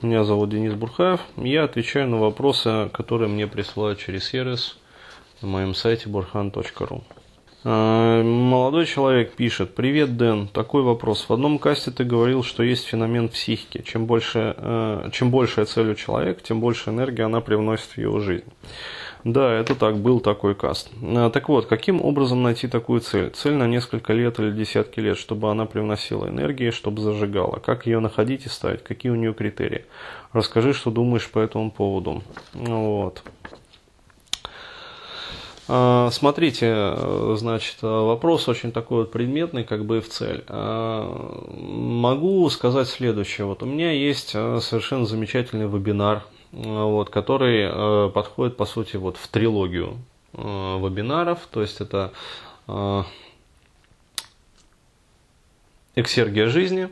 Меня зовут Денис Бурхаев. Я отвечаю на вопросы, которые мне присылают через сервис на моем сайте burhan.ru. А, молодой человек пишет. Привет, Дэн. Такой вопрос. В одном касте ты говорил, что есть феномен психики. Чем больше, э, чем большая цель у человека, тем больше энергии она привносит в его жизнь. Да, это так, был такой каст. А, так вот, каким образом найти такую цель? Цель на несколько лет или десятки лет, чтобы она привносила энергии, чтобы зажигала. Как ее находить и ставить? Какие у нее критерии? Расскажи, что думаешь по этому поводу. Вот. А, смотрите, значит, вопрос очень такой вот предметный, как бы в цель. А, могу сказать следующее. Вот у меня есть совершенно замечательный вебинар вот, который э, подходит, по сути, вот в трилогию э, вебинаров, то есть это э, эксергия жизни,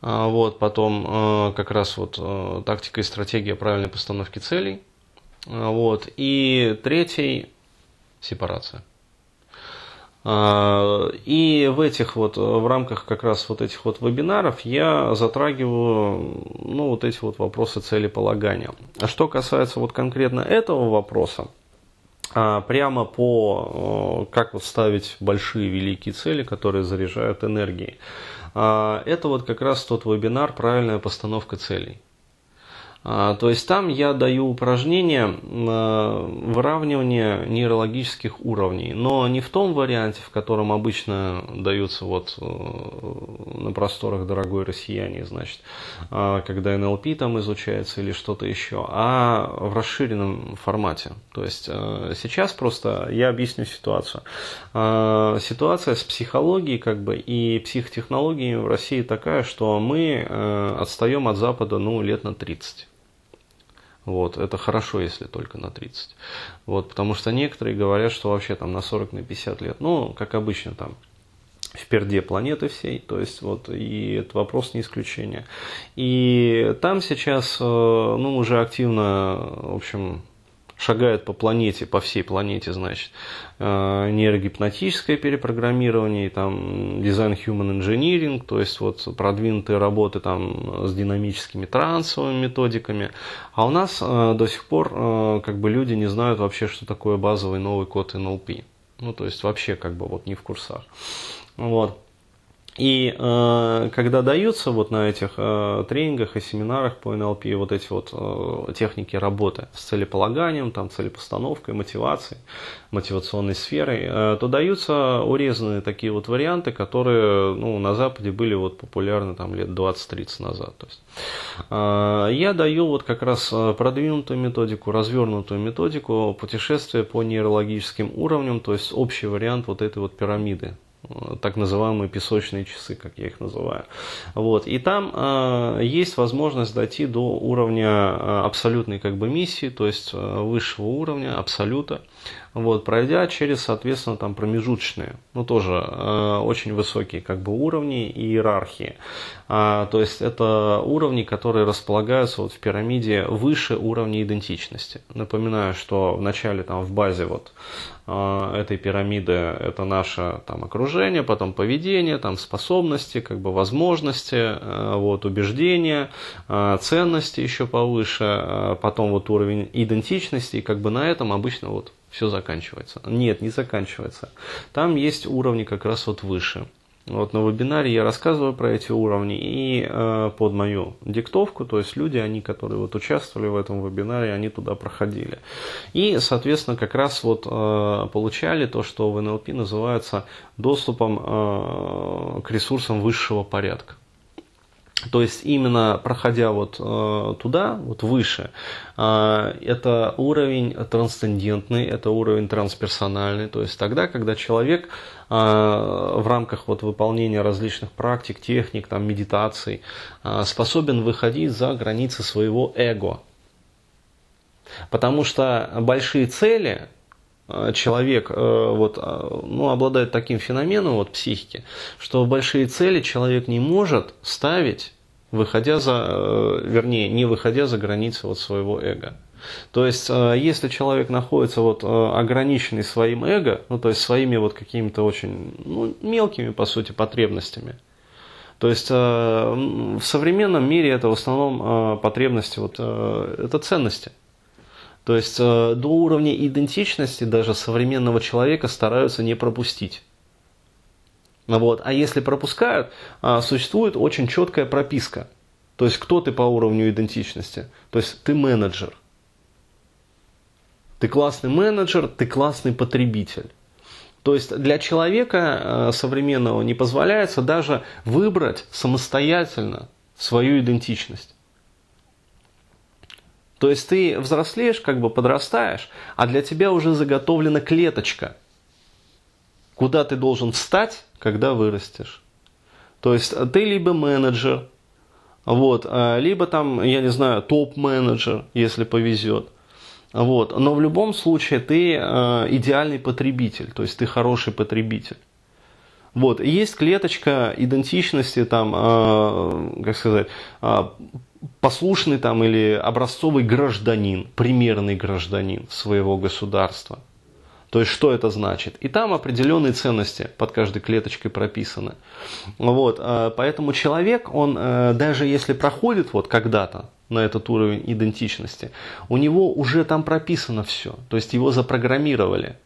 вот, потом как раз вот тактика и стратегия правильной постановки целей, вот, и третий – сепарация. А, и в этих вот, в рамках как раз вот этих вот вебинаров я затрагиваю, ну, вот эти вот вопросы целеполагания. А что касается вот конкретно этого вопроса, а, прямо по, как вот ставить большие великие цели, которые заряжают энергией, а, это вот как раз тот вебинар «Правильная постановка целей». А, то есть там я даю упражнения выравнивания нейрологических уровней, но не в том варианте, в котором обычно даются вот э, на просторах дорогой россияне, значит, а, когда НЛП там изучается или что-то еще, а в расширенном формате. То есть э, сейчас просто я объясню ситуацию. А, ситуация с психологией как бы и психотехнологиями в России такая, что мы э, отстаем от Запада ну, лет на 30. Вот, это хорошо, если только на 30. Вот, потому что некоторые говорят, что вообще там на 40, на 50 лет, ну, как обычно там, в перде планеты всей, то есть вот и этот вопрос не исключение. И там сейчас, э, ну, уже активно, в общем, шагает по планете, по всей планете, значит, э, нейрогипнотическое перепрограммирование, там, дизайн human engineering, то есть вот продвинутые работы там с динамическими трансовыми методиками. А у нас э, до сих пор э, как бы люди не знают вообще, что такое базовый новый код NLP. Ну, то есть вообще как бы вот не в курсах. Вот. И э, когда даются вот на этих э, тренингах и семинарах по НЛП вот эти вот э, техники работы с целеполаганием, там, целепостановкой, мотивацией, мотивационной сферой, э, то даются урезанные такие вот варианты, которые ну, на Западе были вот популярны там лет 20-30 назад. То есть, э, я даю вот как раз э, продвинутую методику, развернутую методику путешествия по нейрологическим уровням, то есть общий вариант вот этой вот пирамиды так называемые песочные часы, как я их называю. Вот. И там э, есть возможность дойти до уровня э, абсолютной как бы миссии, то есть э, высшего уровня, абсолюта, вот, пройдя через, соответственно, там промежуточные, ну тоже э, очень высокие как бы уровни и иерархии. А, то есть это уровни, которые располагаются вот в пирамиде выше уровня идентичности. Напоминаю, что в начале там в базе вот э, этой пирамиды это наше там окружение, потом поведение, там способности, как бы возможности, э, вот убеждения, э, ценности еще повыше, э, потом вот уровень идентичности, и как бы на этом обычно вот все заканчивается. Нет, не заканчивается. Там есть уровни как раз вот выше. Вот на вебинаре я рассказываю про эти уровни и э, под мою диктовку, то есть люди, они, которые вот участвовали в этом вебинаре, они туда проходили. И, соответственно, как раз вот э, получали то, что в НЛП называется доступом э, к ресурсам высшего порядка. То есть именно проходя вот э, туда, вот выше, э, это уровень трансцендентный, это уровень трансперсональный. То есть тогда, когда человек э, в рамках вот выполнения различных практик, техник, там, медитаций э, способен выходить за границы своего эго. Потому что большие цели человек э, вот, э, ну, обладает таким феноменом вот, психики, что большие цели человек не может ставить, выходя за, вернее, не выходя за границы вот своего эго. То есть, если человек находится вот ограниченный своим эго, ну, то есть своими вот какими-то очень ну, мелкими, по сути, потребностями, То есть в современном мире это в основном потребности, вот, это ценности. То есть до уровня идентичности даже современного человека стараются не пропустить. Вот. А если пропускают, существует очень четкая прописка. То есть кто ты по уровню идентичности? То есть ты менеджер. Ты классный менеджер, ты классный потребитель. То есть для человека э, современного не позволяется даже выбрать самостоятельно свою идентичность. То есть ты взрослеешь, как бы подрастаешь, а для тебя уже заготовлена клеточка, куда ты должен встать, когда вырастешь. То есть ты либо менеджер, вот, э, либо там, я не знаю, топ-менеджер, если повезет – вот. Но в любом случае ты э, идеальный потребитель, то есть ты хороший потребитель. Вот. есть клеточка идентичности, там, э, как сказать, э, послушный там или образцовый гражданин, примерный гражданин своего государства. То есть, что это значит? И там определенные ценности под каждой клеточкой прописаны. Вот, э, поэтому человек, он э, даже если проходит вот когда-то на этот уровень идентичности, у него уже там прописано все, то есть его запрограммировали.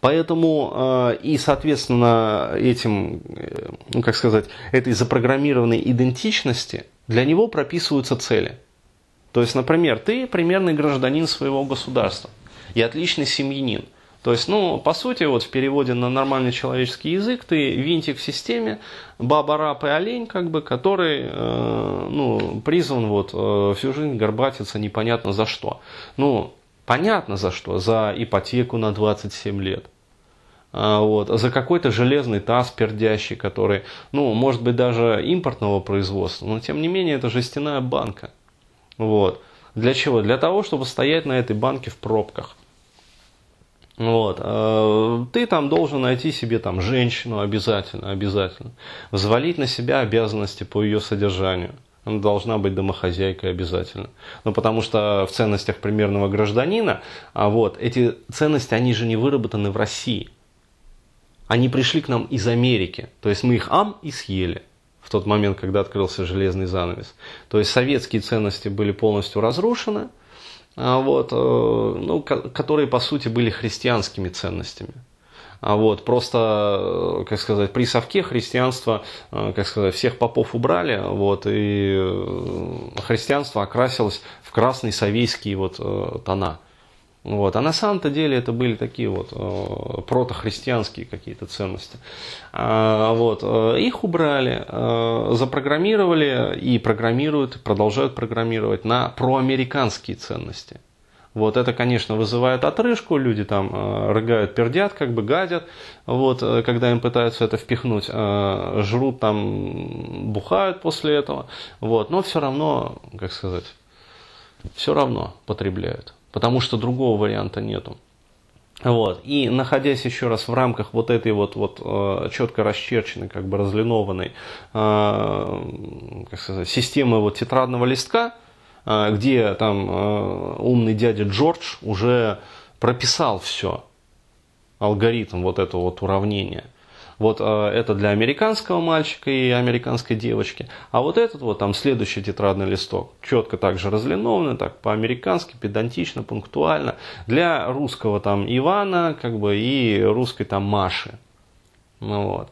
Поэтому э, и, соответственно, этим, ну как сказать, этой запрограммированной идентичности для него прописываются цели. То есть, например, ты примерный гражданин своего государства и отличный семьянин. То есть, ну, по сути, вот в переводе на нормальный человеческий язык, ты винтик в системе, баба, раб и олень, как бы, который, э, ну, призван вот э, всю жизнь горбатиться непонятно за что. Ну, понятно за что, за ипотеку на 27 лет. А, вот, за какой-то железный таз пердящий, который, ну, может быть, даже импортного производства, но тем не менее это жестяная банка. Вот. Для чего? Для того, чтобы стоять на этой банке в пробках. Вот. Э, ты там должен найти себе там женщину обязательно, обязательно. Взвалить на себя обязанности по ее содержанию. Она должна быть домохозяйкой обязательно. Ну, потому что в ценностях примерного гражданина, а вот, эти ценности, они же не выработаны в России. Они пришли к нам из Америки. То есть мы их ам и съели в тот момент, когда открылся железный занавес. То есть советские ценности были полностью разрушены – а вот, э, ну, которые по сути были христианскими ценностями. А вот, просто, э, как сказать, при совке христианство, э, как сказать, всех попов убрали, вот, и христианство окрасилось в красный совейский вот тона. Вот. А на самом-то деле это были такие вот э, протохристианские какие-то ценности. А, вот. Э, их убрали, э, запрограммировали и программируют, продолжают программировать на проамериканские ценности. Вот это, конечно, вызывает отрыжку, люди там э, рыгают, пердят, как бы гадят, вот, э, когда им пытаются это впихнуть, жрут там, бухают после этого, вот, но все равно, как сказать, все равно потребляют потому что другого варианта нету. Вот. И находясь еще раз в рамках вот этой вот, вот э, четко расчерченной, как бы разлинованной э, как сказать, системы вот тетрадного листка, э, где там умный дядя Джордж уже прописал все, алгоритм вот этого вот уравнения. Вот э, это для американского мальчика и американской девочки. А вот этот вот там следующий тетрадный листок, четко также разлинованный, так по-американски, педантично, пунктуально. Для русского там Ивана, как бы, и русской там Маши. Ну, вот.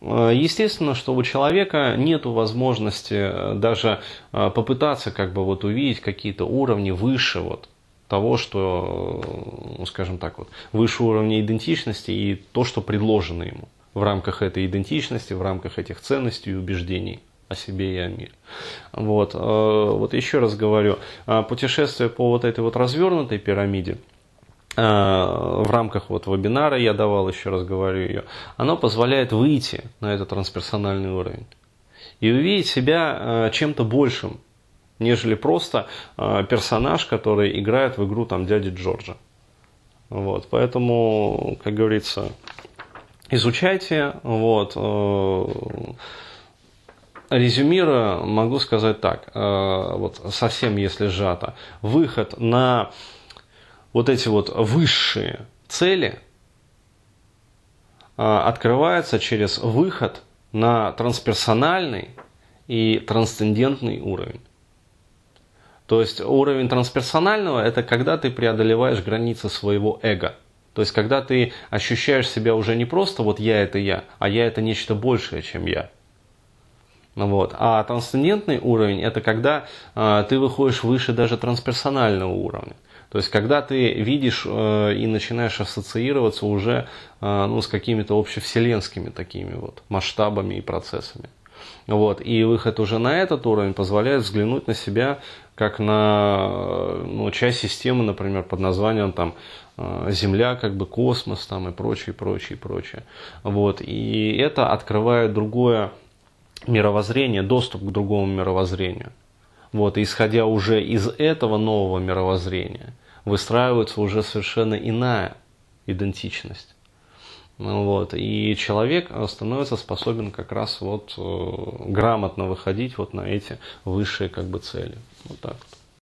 Э, естественно, что у человека нет возможности э, даже попытаться как бы вот увидеть какие-то уровни выше вот того, что, ну, скажем так, вот, выше уровня идентичности и то, что предложено ему в рамках этой идентичности, в рамках этих ценностей и убеждений о себе и о мире. Вот, э, вот еще раз говорю, э, путешествие по вот этой вот развернутой пирамиде, э, в рамках вот вебинара я давал, еще раз говорю ее, оно позволяет выйти на этот трансперсональный уровень и увидеть себя чем-то большим, нежели просто персонаж, который играет в игру там дяди Джорджа. Вот, поэтому, как говорится, изучайте. Вот. Э, резюмируя, могу сказать так, э, вот совсем если сжато, выход на вот эти вот высшие цели э, открывается через выход на трансперсональный и трансцендентный уровень. То есть уровень трансперсонального – это когда ты преодолеваешь границы своего эго. То есть когда ты ощущаешь себя уже не просто вот я – это я, а я – это нечто большее, чем я. Вот. А трансцендентный уровень – это когда э, ты выходишь выше даже трансперсонального уровня. То есть, когда ты видишь э, и начинаешь ассоциироваться уже э, ну, с какими-то общевселенскими такими вот масштабами и процессами. Вот. И выход уже на этот уровень позволяет взглянуть на себя как на ну, часть системы, например, под названием там, э, Земля, как бы космос там, и прочее, прочее, прочее. Вот. И это открывает другое мировоззрение, доступ к другому мировоззрению. Вот, и исходя уже из этого нового мировоззрения, выстраивается уже совершенно иная идентичность. Ну вот, и человек становится способен как раз вот э, грамотно выходить вот на эти высшие как бы цели. Вот так вот.